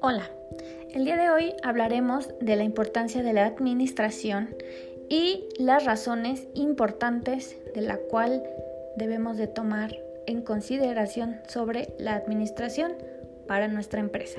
Hola, el día de hoy hablaremos de la importancia de la administración y las razones importantes de la cual debemos de tomar en consideración sobre la administración para nuestra empresa.